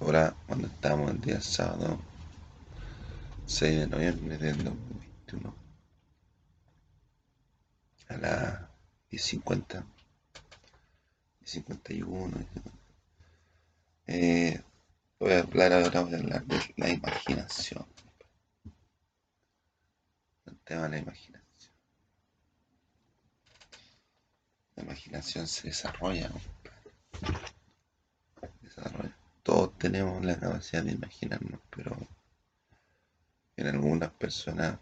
Ahora, cuando estamos el día sábado 6 de noviembre del 2021 a las 10.50 10.51 eh, voy a hablar ahora voy a hablar de la imaginación. El tema de la imaginación. La imaginación se desarrolla, desarrolla todos tenemos la capacidad de imaginarnos pero en algunas personas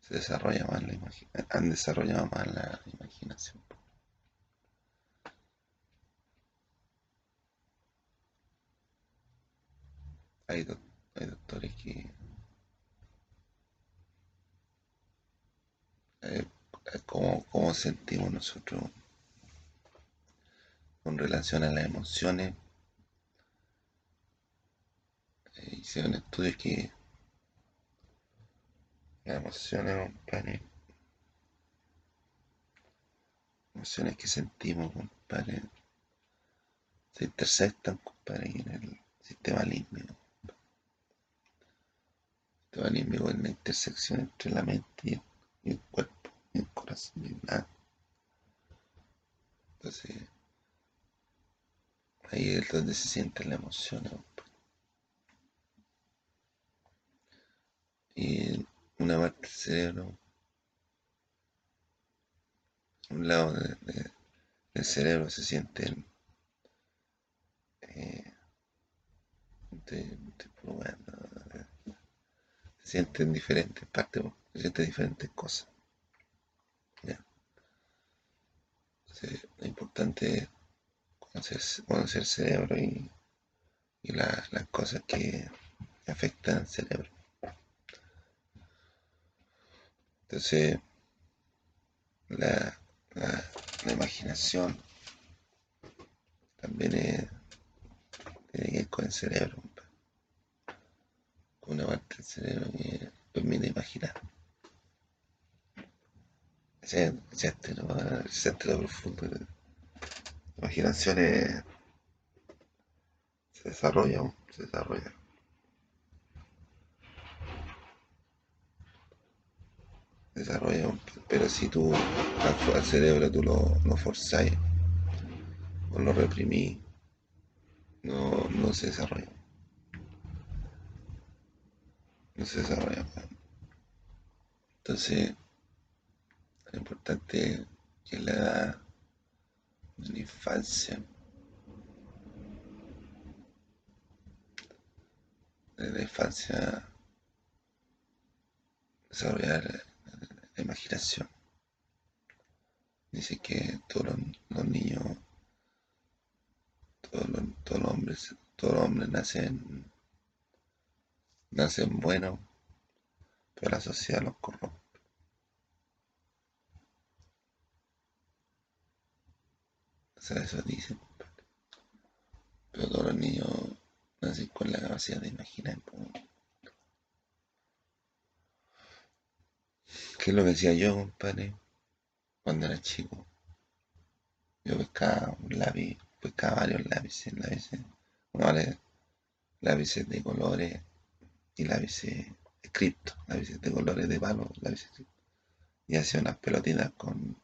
se desarrolla más la han desarrollado más la imaginación. Hay, doctores que eh, cómo, sentimos nosotros con relación a las emociones. Eh, hicieron estudios que las emociones. Emociones que sentimos, compadre. Se intersectan, compadre, en el sistema límbico. El sistema límbico es la intersección entre la mente y el, cuerpo, y el corazón, y nada. Entonces, ahí es donde se siente la emoción, compadre. Y una parte del cerebro, un lado del cerebro se siente eh, se sienten diferentes partes, se sienten diferentes cosas. lo importante es conocer, el cerebro y, las cosas que afectan al cerebro. Entonces, la, la, imaginación también tiene que ver con el cerebro, con una parte del cerebro que permite imaginar. Ese, ese centro profundo. La imaginación se desarrolla, se desarrolla. Desarrolla, pero si tú al, cerebro tú lo, lo forzáis o lo reprimís, no, no se desarrolla. No se desarrolla. Entonces, lo importante que la edad de la infancia, desde la infancia, desarrollar imaginación. Dice que todos los, niños, todos los, todos los hombres, todos los hombres nacen, nacen buenos, pero la sociedad los corrompe. O sea, eso dicen. Pero todos los niños nacen con la capacidad de imaginar. ¿Qué es lo que decía yo, compadre? Cuando era chico. Yo pescaba un lápiz, pescaba varios lápices, lápices, bueno, lápices de colores y lápices escritos, lápices de colores de palo, lápices Y hacía unas pelotitas con,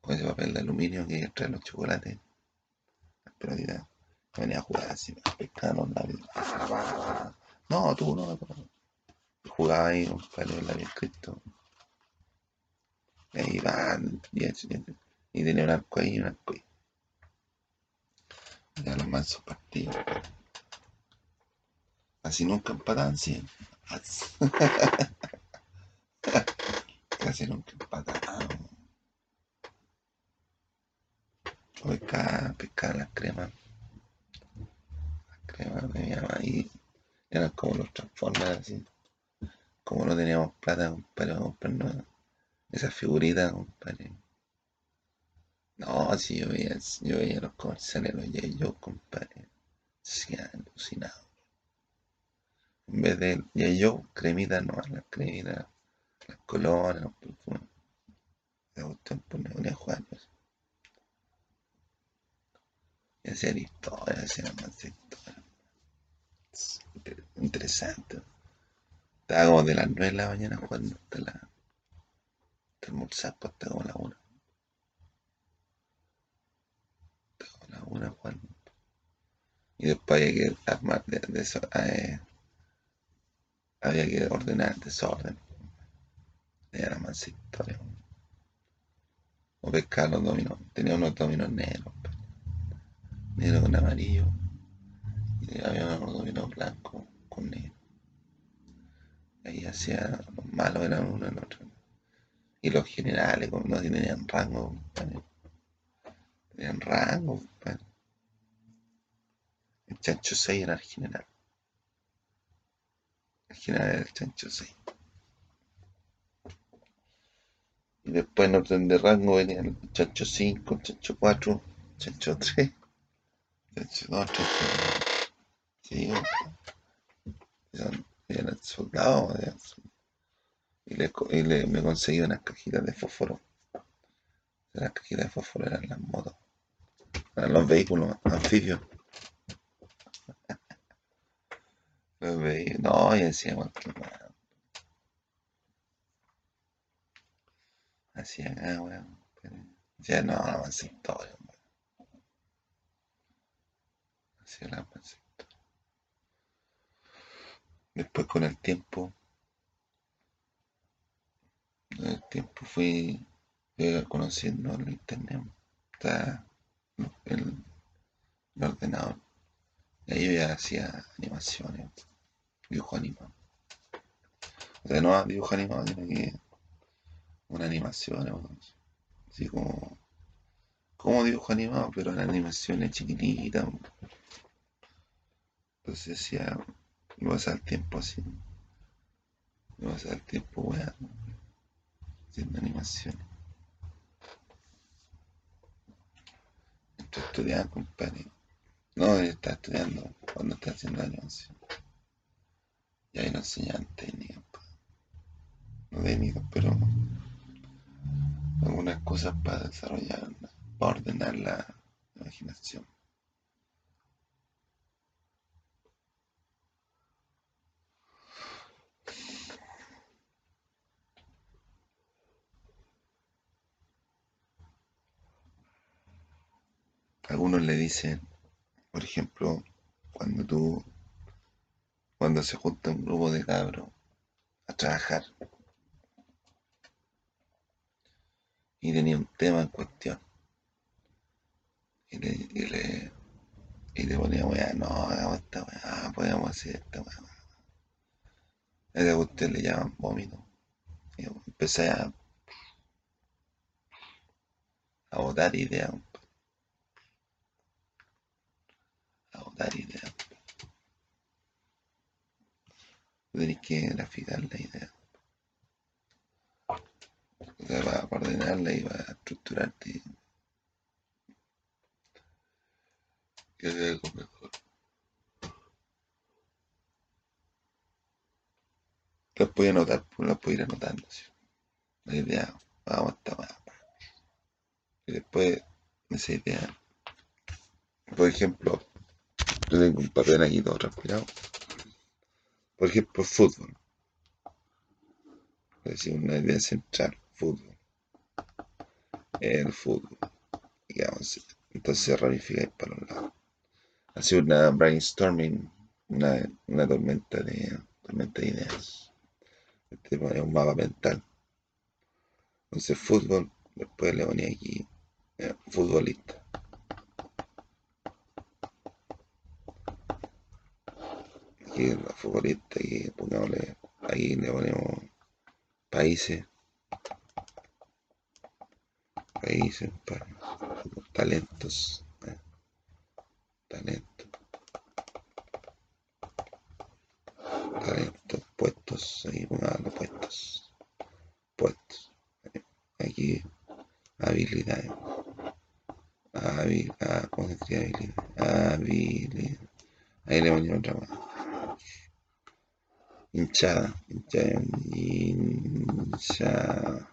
con ese papel de aluminio que trae los chocolates. Las pelotitas. Venía a jugar así, pescaba los lápices. No, tú no, no jugaba ahí, compadre, el había escrito. Y ahí van, y, y, tenía un arco ahí y un arco ahí. Ya los mansos partidos. Así nunca empataban, sí. Casi nunca empataban. Pescar, pescar las cremas. Las cremas de mi mamá ahí eran como los transformers así como no teníamos plata, compadre, para comprarnos esas figuritas, compadre. No, si yo veía, yo veía los comerciales, los yo, compadre. Se alucinado. En vez de ya yo, cremita no, las cremitas, las colonias, los perfumes. Me gustó poner jugar. Pues. Y hacían historias, hacían más interesante. Estaba como de las 9 de la mañana jugando hasta la. hasta almorzar, pues hasta como la 1. Hasta como la 1 jugando. Y después había que armar de, de eso. Eh, había que ordenar desorden. Era más historia. O pescar los dominos. Tenía unos dominos negros. pues. Negro con amarillo. Y había unos dominos blancos con negro. Ahí hacía los malos eran uno el otro. Y los generales, como no tenían rango, compadre. Tenían rango, compadre. El chancho 6 era el general. El general era el chancho 6. Y después en orden de rango venía el chancho 5, el chancho 4, el chancho 3, el chancho 2, el chancho 1. Sí, soldados. eran soldados. Y, le, y le- me conseguí unas cajitas de fósforo. Las cajitas de fósforo eran las motos. Eran los vehículos anfibios. Los vehículos. No, y decía cualquier. Hacía acá, weón. Ya no, la mansa historia, weón. Hacía la historia. Después con el tiempo, el tiempo fui, conociendo el internet. El, ordenador. Y ahí yo ya hacía animaciones, dibujo animado. O sea, no dibujo animado, sino que una animación, así como, como dibujo animado, pero en animaciones chiquititas. Entonces decía, me pasa el tiempo así, me pasa el tiempo weón, haciendo animaciones. Estoy estudiando, compadre. No, yo estaba estudiando cuando estaba haciendo animación. Y ahí nos enseñaban técnicas, no técnicas, pero algunas cosas para desarrollar, para ordenar la imaginación. Algunos le dicen, por ejemplo, cuando tú, cuando se junta un grupo de cabros a trabajar y tenía un tema en cuestión y le, y le, y le ponía no, hagamos esta weá, podemos hacer esta weá. A esa le llaman vómito. Y empecé a, a botar ideas, a botar ideas. Tú tenés que graficar la idea. O sea, para, ordenarla y para estructurarte. Y hacer algo mejor. Las puedes anotar, pues las puedes ir anotando. ¿sí? La idea, vamos a esta weá. Y después de esa idea, por ejemplo, yo tengo un papel aquí todo transpirado. Por ejemplo, fútbol. Es una idea central, fútbol. El fútbol. Hacer. Entonces se ramifica para los lados. Así una brainstorming, una, una tormenta de tormenta de ideas. Este pone un mapa mental. Entonces fútbol, después le ponía aquí eh, futbolista. Aquí la futbolista, aquí pongámosle, ahí le ponemos países. Países, pa- talentos. eh, Talentos. Talentos, puestos, ahí pongámosle puestos. Puestos. eh, Aquí habilidades. Habil, ah, ¿cómo se escribe habilidad? Habilidad. Ahí le ponemos otra más. Hinchada. Hinchada. Hinchada.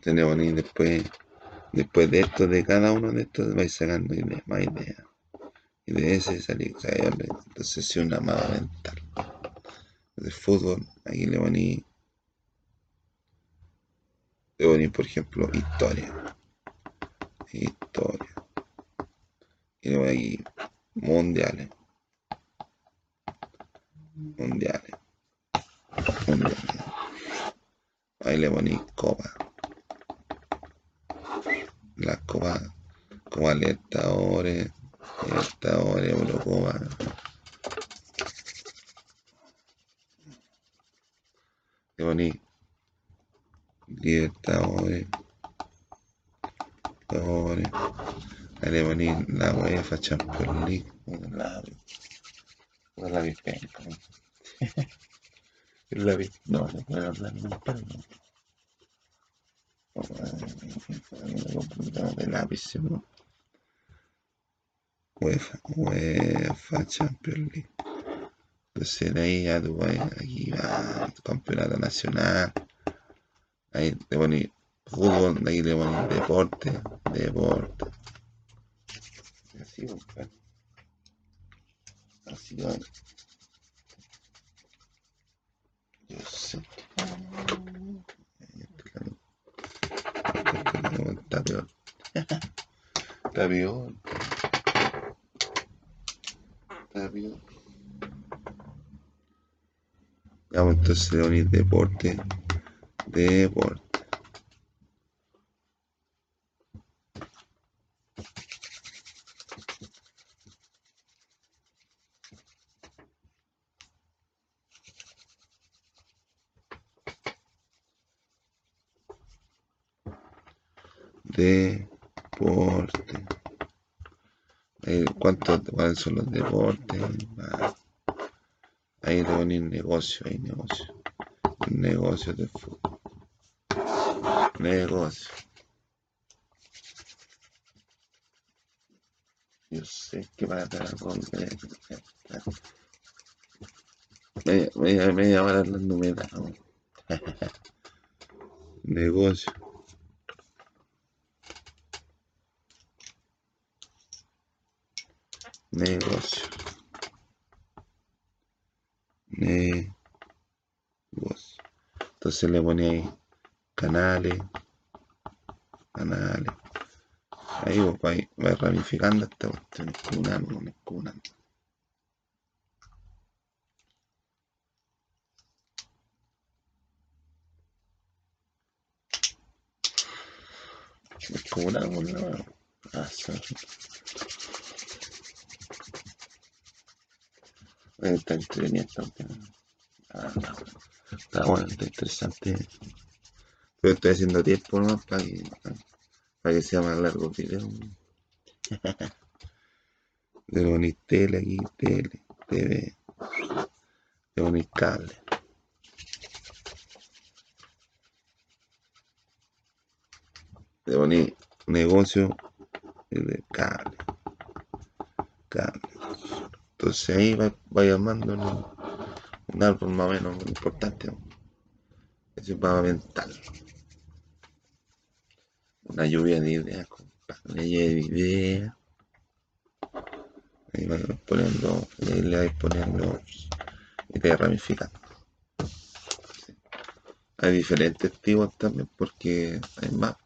Tenemos ahí después después de esto, de cada uno de estos, vais sacando más ideas. Y de ese salir, entonces es una mapa mental. De fútbol, aquí le poní, le poní, por ejemplo, historia. Historia. Y luego aquí, mundiales. Mundiales. Mundiales. Ahí le poní copa. Las copas, como Libertadores, Libertadores, Eurocopa. Le poní Libertadores. Ahí le poní la UEFA Champions League. La, la, la vispenca. La no, no puedo hablar, no puedo. de lápiz, ¿no? UEFA, UEFA Champions League. Entonces de ahí ya tú aquí va, campeonato nacional. Ahí te pones fútbol, ahí le pones deporte, deporte. Así, compadre. Así va. Yo sé. Está peor. Está peor. Está peor. Vamos entonces a unir deporte. Deporte. Deporte. Eh, ¿Cuántos, ¿Cuáles son los deportes? Ahí le poner negocio, hay negocio. Negocio de fútbol. Negocio. Yo sé que va a dar con me, me, me llamarán las números. negocio. Negocio. Entonces le ahí canales, canales. Ahí va, va ramificando esta cuestión. Escunando, no. Ah, Está entretenida ah, está bueno, está interesante. Pero estoy haciendo tiempo nomás para que, sea más largo el video. De bonito tele aquí, tele, TV, de bonito cable. De bonito negocio de cable. Cable. Entonces ahí va, va llamando un árbol más o menos importante. Es un mapa mental. Una lluvia de ideas, compadre. Una lluvia de ideas. Ahí poniendo, ahí le vais poniendo y te ramificando. Hay diferentes tipos también porque hay más,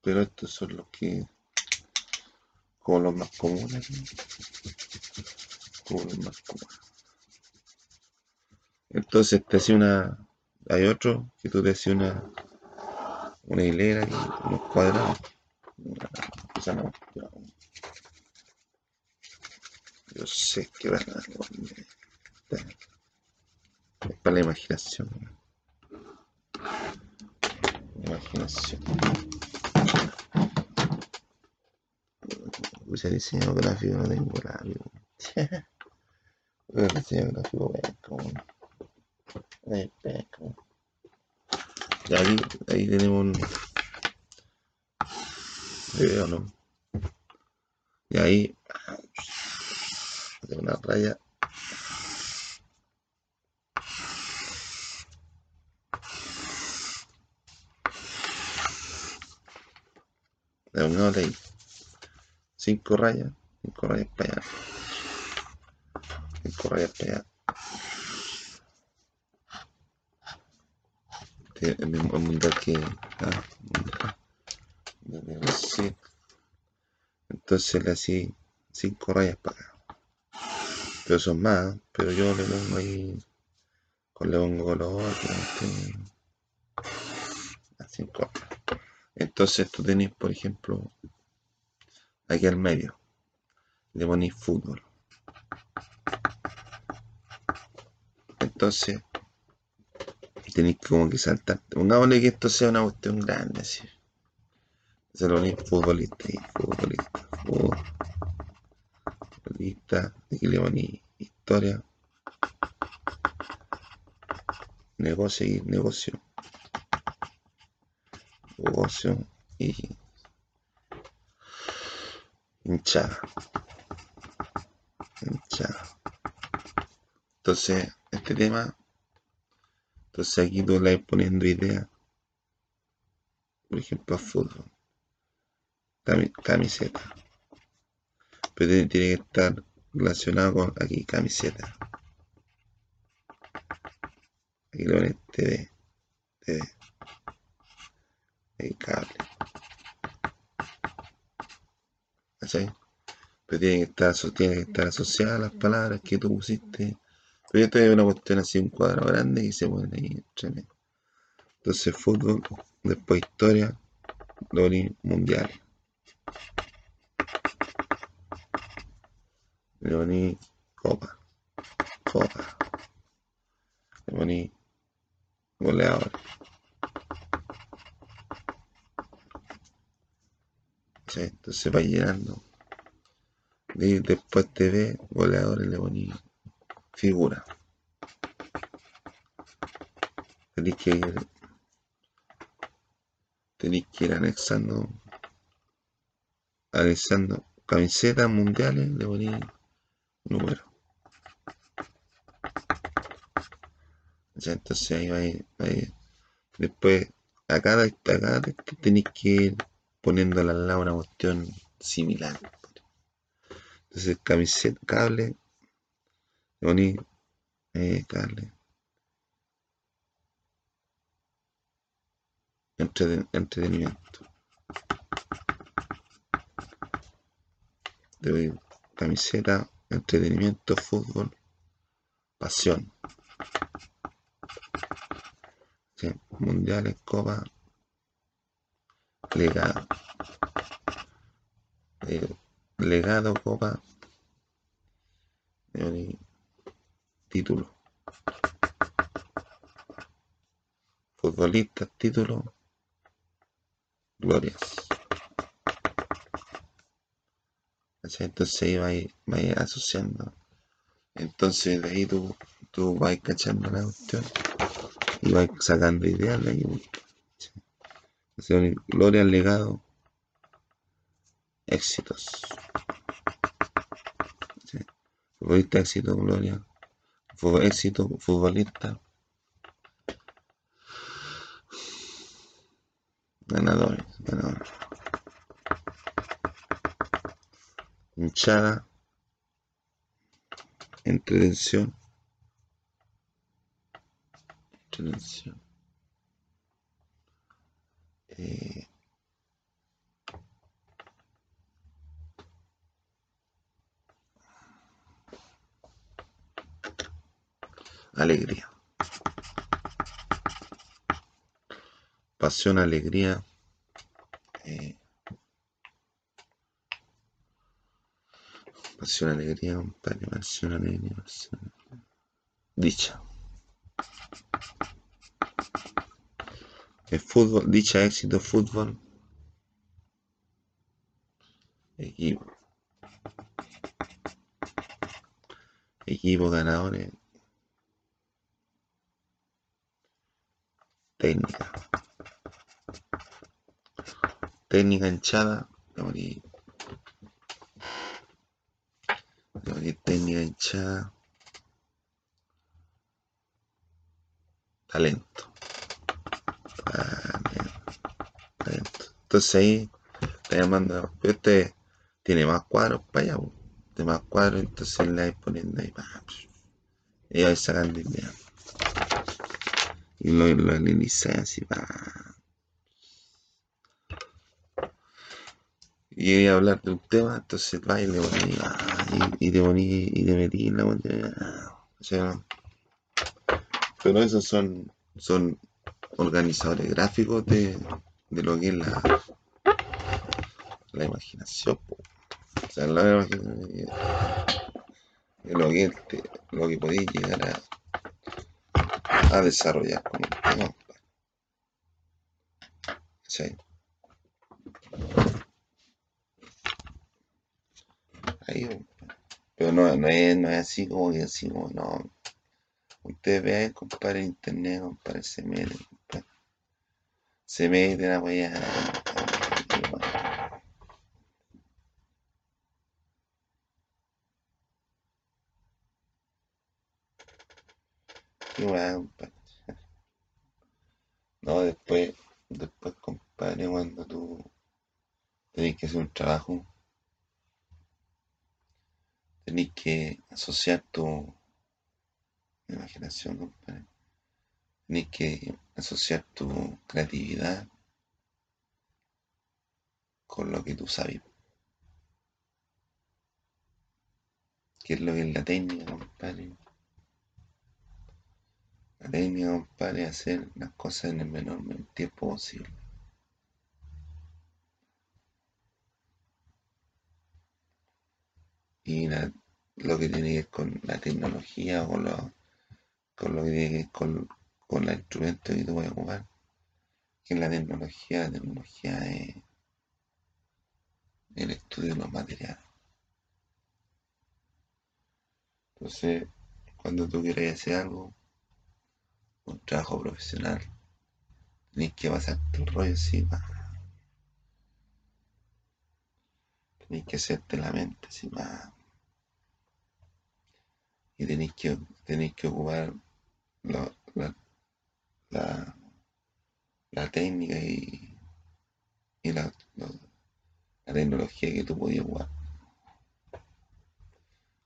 pero estos son los que como los más comunes. Entonces te hacía una. Hay otro que tú te hacías una. Una hilera y unos cuadrados. Yo sé que va a Es para la imaginación. Imaginación. Puse diseño gráfico, no tengo labio. Recién gráfico como Y ahí, ahí tenemos un ¿no? Y ahí una raya pongámosle ahí. Cinco rayas, cinco rayas para allá. Cinco rayas para allá. Este, el mismo mundial que. Ah, mundial. Entonces le así cinco rayas para acá. Pero son más, pero yo le pongo ahí. Con le pongo color. A cinco. Entonces tú tenés, por ejemplo, aquí al medio. Le ponéis fútbol. Entonces, tenéis como que saltar. Pongámosle que esto sea una cuestión grande, así. Se lo ponéis futbolista y futbolista, futbolista. Aquí le ponéis historia. Negocio y negocio negocio y hinchada. Hinchada. Entonces, este tema, entonces aquí tú le poniendo idea, por ejemplo, a fútbol, camiseta, pero tiene, que estar relacionado con aquí, camiseta. Aquí lo pones TV, TV el cable. Pero tiene que estar, tiene que estar asociada las palabras que tú pusiste. Pero esto es una cuestión así, un cuadro grande y se pone ahí. Entonces fútbol, después historia, Lori mundial. Le copa, copa. Le poní goleador. Entonces va llenando. Después te ve goleadores le poní figura. Tenéis que ir, tenéis que ir anexando, anexando camisetas mundiales, le poní número. entonces ahí va, a ir, Después, a cada, a cada tenéis que ir poniéndole al lado una cuestión similar. Entonces, camiseta, cable, poní eh, cable. entretenimiento. De camiseta, entretenimiento, fútbol, pasión. mundiales, copa, legado. Eh, legado, copa, eh, título. Futbolista, título, glorias. Entonces ahí va, ir asociando. Entonces de ahí tú, tú vas cachando la cuestión y vas sacando ideas de ahí. Gloria al legado. Éxitos. Futbolista, éxito, gloria. éxito, futbolista. Ganadores, ganadores. Hinchada. Entretención. Entretención. Eh, alegría. Pasión, alegría. Eh, pasión, alegría, pasión, alegría, pasión, dicha. El fútbol, dicha éxito, fútbol. Equipo. Equipo ganadores. Técnica. Técnica hinchada. Técnica hinchada. Talento. Entonces ahí está llamando, este tiene más cuadros para allá, po. de más cuadros, entonces le vais poniendo ahí, pa, y vais sacando ideas. Y lo, lo así, pa. Y iba a hablar de un tema, entonces va y le poní, ah, y, te poní, y te metí en la ah, o pero esos son, son organizadores gráficos de, de lo que es la, la imaginación. O sea, la imaginación, de lo que, es te- lo que podéis llegar a, a desarrollar con un tema. ¿cachai? Pero no, no, es, no es así como que así como no. Ustedes vean, compadre, internet, compadre, se meten, compadre. Se meten a weá, compadre. No, después, después, compadre, cuando tú tenés que hacer un trabajo, tenés que asociar tu imaginación, compadre. Tenés que asociar tu creatividad con lo que tú sabes. ¿Qué es lo que es la técnica, compadre? La técnica, compadre, es hacer las cosas en el menor tiempo posible. Y la- lo que tiene que ver con la tecnología o con lo, con lo que tiene que ver con, con los instrumentos que tú puedes ocupar, que la tecnología, la tecnología es el estudio de los materiales. Entonces, cuando tú quieres hacer algo, un trabajo profesional, tenés que pasarte el rollo pa. tenés que hacerte la mente pa. Y tenés que, tenés que ocupar la, la, la técnica y, y la, lo- la tecnología que tú podías ocupar.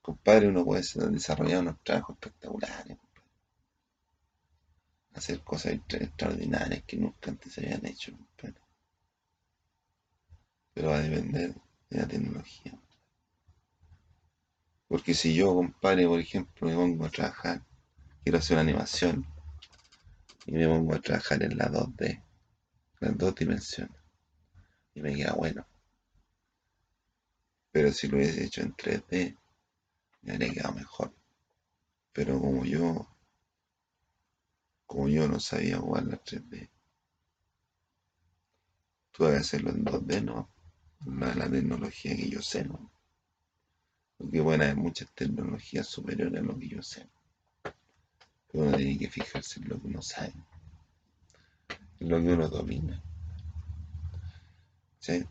Compadre, uno puede desarrollar unos trabajos espectaculares, hacer cosas extra- extraordinarias que nunca antes se habían hecho, pero va a depender de la tecnología. Porque si yo, compadre, por ejemplo, me pongo a trabajar, quiero hacer una animación y me pongo a trabajar en la 2D, las dos dimensiones, y me queda bueno. Pero si lo hubiese hecho en 3D, me habría quedado mejor. Pero como yo, como yo no sabía jugar la 3D, tuve que hacerlo en 2D, ¿no? La, la tecnología que yo sé, ¿no? Porque bueno, hay muchas tecnologías superiores a lo que yo sé. Uno tiene que fijarse en lo que uno sabe, en lo que uno domina. ¿sí?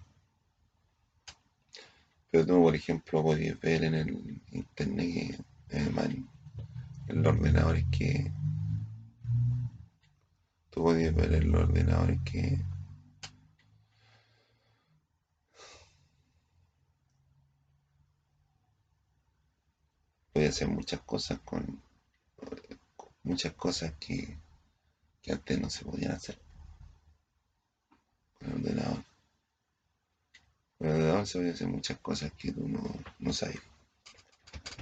Pero tú, por ejemplo, podías ver en el internet, que, eh, man, en los ordenadores que... Tú podías ver en los ordenadores que... Podías hacer muchas cosas con... Muchas cosas que, que antes no se podían hacer con el ordenador. Con el ordenador se podían hacer muchas cosas que tú no, no sabes.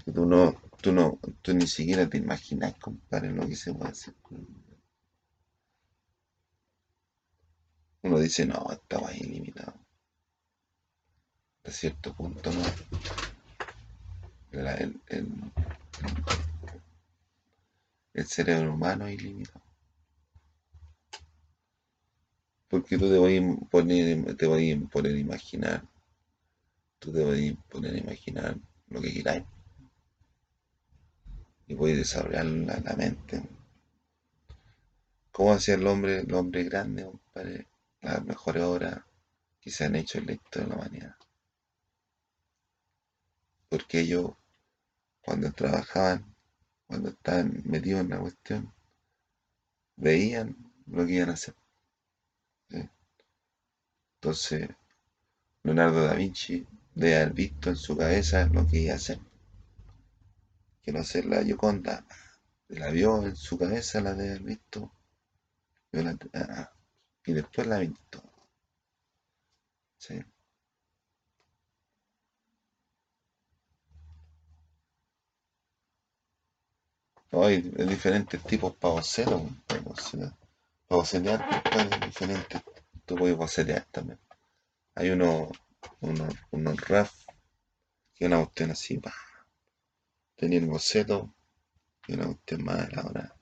Que tú no, tú no, tú ni siquiera te imaginas, compadre, lo que se puede hacer con. Uno dice, no, estaba ilimitado. Hasta cierto punto, no. El, el- cerebro humano es ilimitado. Porque tú te voy a poner, te voy a poner a imaginar, tú te voy a poner a imaginar lo que quieras y voy a desarrollar la, la mente. ¿Cómo hacía el hombre, el hombre grande, compadre? Las mejores obras que se han hecho en la historia de la humanidad. Porque ellos, cuando trabajaban, cuando estaban metidos en la cuestión, veían lo que iban a hacer. Entonces, Leonardo da Vinci debe haber visto en su cabeza lo que iba a hacer. No sé, la Gioconda, la vio en su cabeza, la debe haber visto. La, ah, y después la pintó. Sí. No, hay diferentes tipos para bocetos. Para bocetear, para hay diferentes. Tú puedes bocetear también. Hay unos unos unos RAF, que una cuestión así, pa. Tenía el boceto y una cuestión más ahora.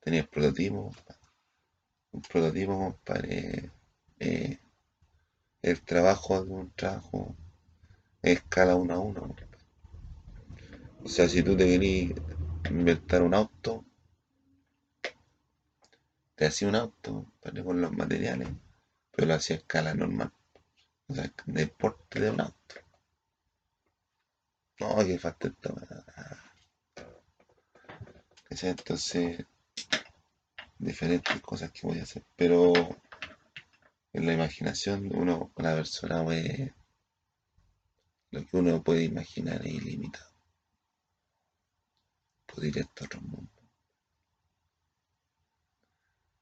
Tenía el prototipo. Un prototipo, compadre. Eh, el trabajo de un trabajo es escala 1 a 1. O sea, si tú te querías inventar un auto, te hacía un auto ¿vale? con los materiales, pero lo hacía a escala normal. O sea, de porte de un auto. No, que falta esto. Entonces, diferentes cosas que voy a hacer. Pero en la imaginación, uno, una persona. Lo que uno puede imaginar es ilimitado. Puede ir hasta otro mundo.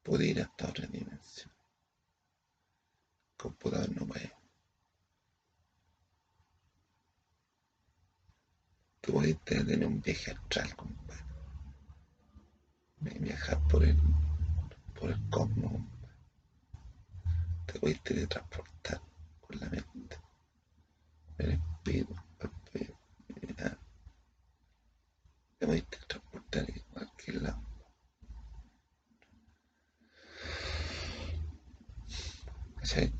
Puede ir hasta otra dimensión. El computador no puede. Tú puedes tener un viaje astral, compadre. Viajar por el, por el cosmos, Te puedes teletransportar con la mente. El espíritu, puedes teletransportar en cualquier lado. ¿Sí?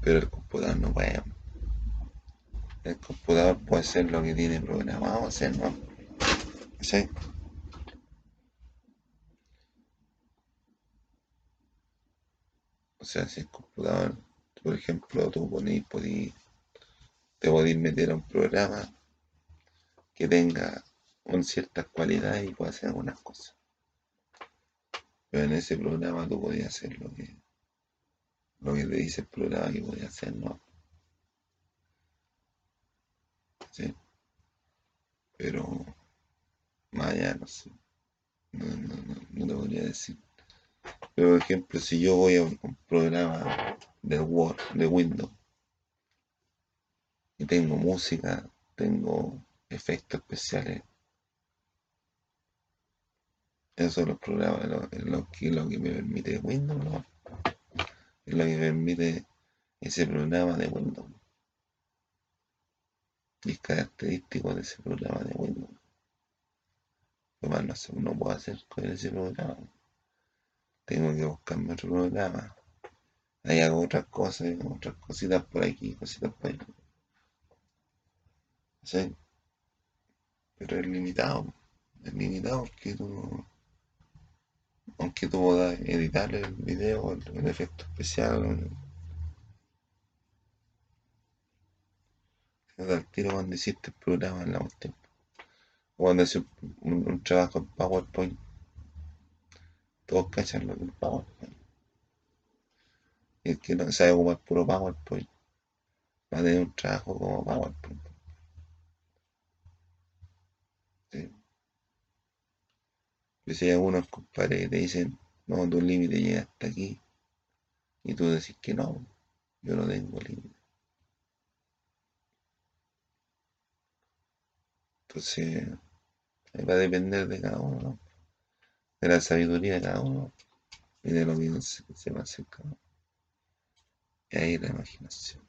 Pero el computador no puede el computador puede ser lo que tiene programado hacer, ¿no? ¿Sí? O sea, si el computador, por ejemplo, tú ponís, te podés meter a un programa que tenga un ciertas cualidades y pueda hacer algunas cosas. Pero en ese programa tú podías hacer lo que, lo que te dice el programa que podías hacer, ¿no? ¿sí? Pero más allá no sé. No, no, no, no te podría decir. Pero por ejemplo, si yo voy a un, programa de Word, de Windows, y tengo música, tengo efectos especiales, son los programas, lo, lo, que, lo que me permite Windows, ¿no? Es lo que me permite ese programa de Windows y es característico de ese programa de Windows. Lo más no, sé, no puedo hacer con ese programa. Tengo que buscarme otro programa. Ahí hago otras cosas, otras cositas por aquí, cositas por ahí. ¿Sí? Pero es limitado. Es limitado porque tú, aunque tú puedas editar el video, el, efecto especial, al tiro cuando hiciste el programa en la última. O cuando haces un, trabajo en PowerPoint. Todos cachan lo del PowerPoint. Y el que no sabe ocupar puro PowerPoint va a tener un trabajo como PowerPoint. Sí. Si hay algunos compadres que te dicen, no, tu límite llega hasta aquí, y tú decís que no, yo no tengo límite. Entonces, va a depender de cada uno, ¿no? De la sabiduría de cada uno y de lo que se, va a hacer. Y ahí la imaginación.